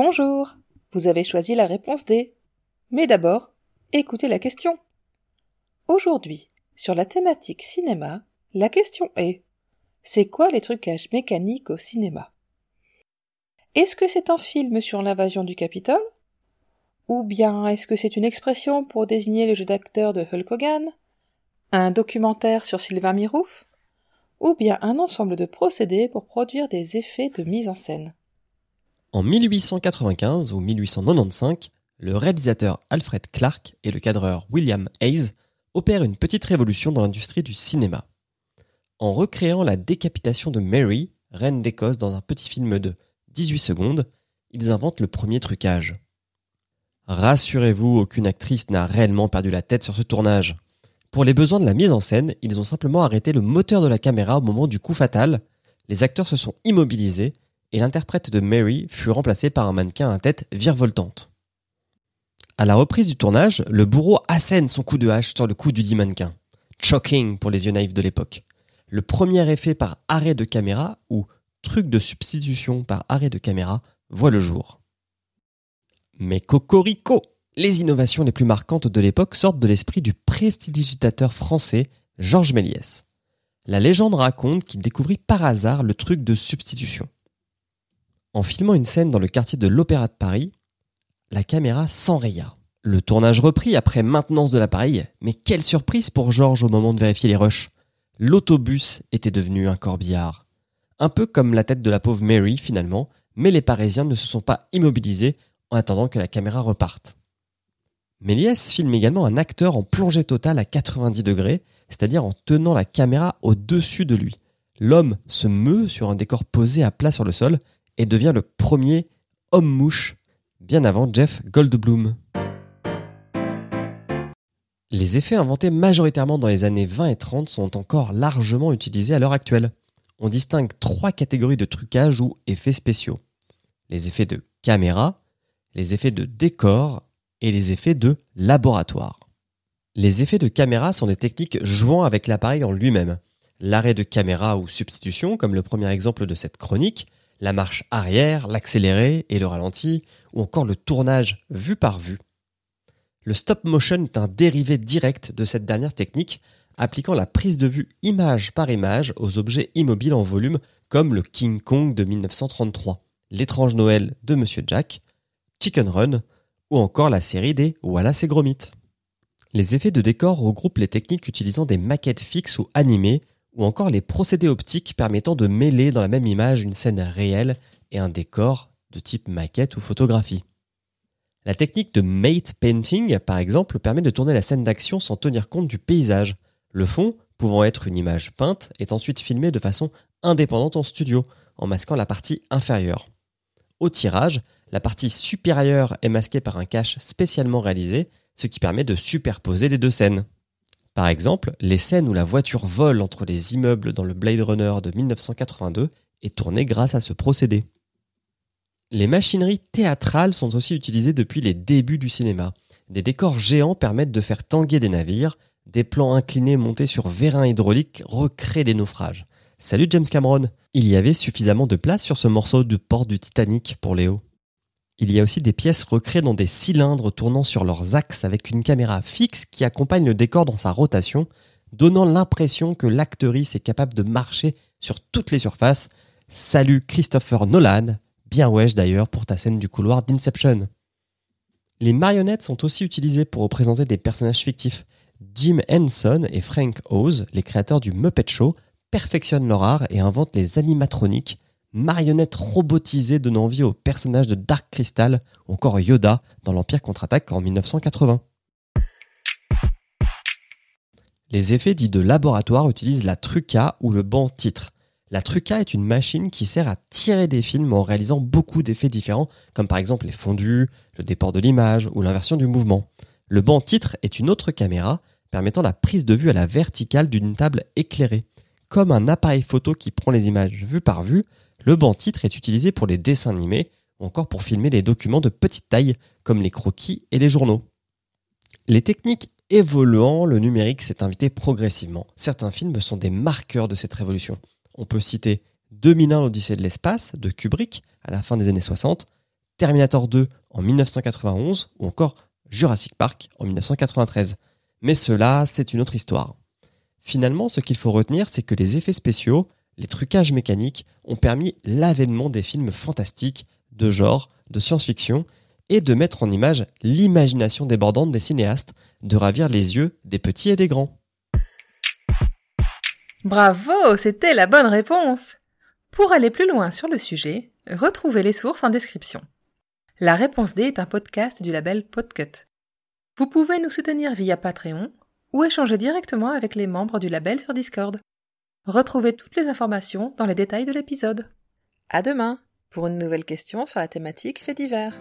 Bonjour, vous avez choisi la réponse D. Mais d'abord, écoutez la question. Aujourd'hui, sur la thématique cinéma, la question est C'est quoi les trucages mécaniques au cinéma? Est-ce que c'est un film sur l'invasion du Capitole? Ou bien est-ce que c'est une expression pour désigner le jeu d'acteur de Hulk Hogan? Un documentaire sur Sylvain Mirouf? Ou bien un ensemble de procédés pour produire des effets de mise en scène? En 1895 ou 1895, le réalisateur Alfred Clark et le cadreur William Hayes opèrent une petite révolution dans l'industrie du cinéma. En recréant la décapitation de Mary, reine d'Écosse, dans un petit film de 18 secondes, ils inventent le premier trucage. Rassurez-vous, aucune actrice n'a réellement perdu la tête sur ce tournage. Pour les besoins de la mise en scène, ils ont simplement arrêté le moteur de la caméra au moment du coup fatal, les acteurs se sont immobilisés et l'interprète de Mary fut remplacé par un mannequin à tête virevoltante. À la reprise du tournage, le bourreau assène son coup de hache sur le cou du dit mannequin. Shocking pour les yeux naïfs de l'époque. Le premier effet par arrêt de caméra, ou truc de substitution par arrêt de caméra, voit le jour. Mais cocorico Les innovations les plus marquantes de l'époque sortent de l'esprit du prestidigitateur français Georges Méliès. La légende raconte qu'il découvrit par hasard le truc de substitution. En filmant une scène dans le quartier de l'Opéra de Paris, la caméra s'enraya. Le tournage reprit après maintenance de l'appareil, mais quelle surprise pour Georges au moment de vérifier les rushs. L'autobus était devenu un corbillard. Un peu comme la tête de la pauvre Mary finalement, mais les Parisiens ne se sont pas immobilisés en attendant que la caméra reparte. Méliès filme également un acteur en plongée totale à 90 degrés, c'est-à-dire en tenant la caméra au-dessus de lui. L'homme se meut sur un décor posé à plat sur le sol et devient le premier homme-mouche bien avant Jeff Goldblum. Les effets inventés majoritairement dans les années 20 et 30 sont encore largement utilisés à l'heure actuelle. On distingue trois catégories de trucage ou effets spéciaux. Les effets de caméra, les effets de décor et les effets de laboratoire. Les effets de caméra sont des techniques jouant avec l'appareil en lui-même. L'arrêt de caméra ou substitution, comme le premier exemple de cette chronique, la marche arrière, l'accéléré et le ralenti, ou encore le tournage vue par vue. Le stop motion est un dérivé direct de cette dernière technique, appliquant la prise de vue image par image aux objets immobiles en volume comme le King Kong de 1933, l'étrange Noël de Monsieur Jack, Chicken Run ou encore la série des Wallace et Gromit. Les effets de décor regroupent les techniques utilisant des maquettes fixes ou animées ou encore les procédés optiques permettant de mêler dans la même image une scène réelle et un décor de type maquette ou photographie. La technique de mate painting, par exemple, permet de tourner la scène d'action sans tenir compte du paysage. Le fond, pouvant être une image peinte, est ensuite filmé de façon indépendante en studio, en masquant la partie inférieure. Au tirage, la partie supérieure est masquée par un cache spécialement réalisé, ce qui permet de superposer les deux scènes. Par exemple, les scènes où la voiture vole entre les immeubles dans le Blade Runner de 1982 est tournée grâce à ce procédé. Les machineries théâtrales sont aussi utilisées depuis les débuts du cinéma. Des décors géants permettent de faire tanguer des navires, des plans inclinés montés sur vérins hydrauliques recréent des naufrages. Salut James Cameron Il y avait suffisamment de place sur ce morceau de port du Titanic pour Léo. Il y a aussi des pièces recréées dans des cylindres tournant sur leurs axes avec une caméra fixe qui accompagne le décor dans sa rotation, donnant l'impression que l'actrice est capable de marcher sur toutes les surfaces. Salut Christopher Nolan, bien wesh d'ailleurs pour ta scène du couloir d'Inception. Les marionnettes sont aussi utilisées pour représenter des personnages fictifs. Jim Henson et Frank Oz, les créateurs du Muppet Show, perfectionnent leur art et inventent les animatroniques, marionnettes robotisées donnant vie aux personnages de Dark Crystal ou encore Yoda dans l'Empire contre-attaque en 1980. Les effets dits de laboratoire utilisent la truca ou le banc titre. La truca est une machine qui sert à tirer des films en réalisant beaucoup d'effets différents, comme par exemple les fondus, le déport de l'image ou l'inversion du mouvement. Le banc titre est une autre caméra permettant la prise de vue à la verticale d'une table éclairée. Comme un appareil photo qui prend les images vue par vue, le banc titre est utilisé pour les dessins animés ou encore pour filmer les documents de petite taille comme les croquis et les journaux. Les techniques évoluant, le numérique s'est invité progressivement. Certains films sont des marqueurs de cette révolution. On peut citer 2001 l'Odyssée de l'espace de Kubrick à la fin des années 60, Terminator 2 en 1991 ou encore Jurassic Park en 1993. Mais cela, c'est une autre histoire. Finalement, ce qu'il faut retenir, c'est que les effets spéciaux, les trucages mécaniques ont permis l'avènement des films fantastiques, de genre, de science-fiction, et de mettre en image l'imagination débordante des cinéastes, de ravir les yeux des petits et des grands. Bravo, c'était la bonne réponse. Pour aller plus loin sur le sujet, retrouvez les sources en description. La réponse D est un podcast du label Podcut. Vous pouvez nous soutenir via Patreon ou échanger directement avec les membres du label sur Discord. Retrouvez toutes les informations dans les détails de l'épisode. À demain pour une nouvelle question sur la thématique fait divers.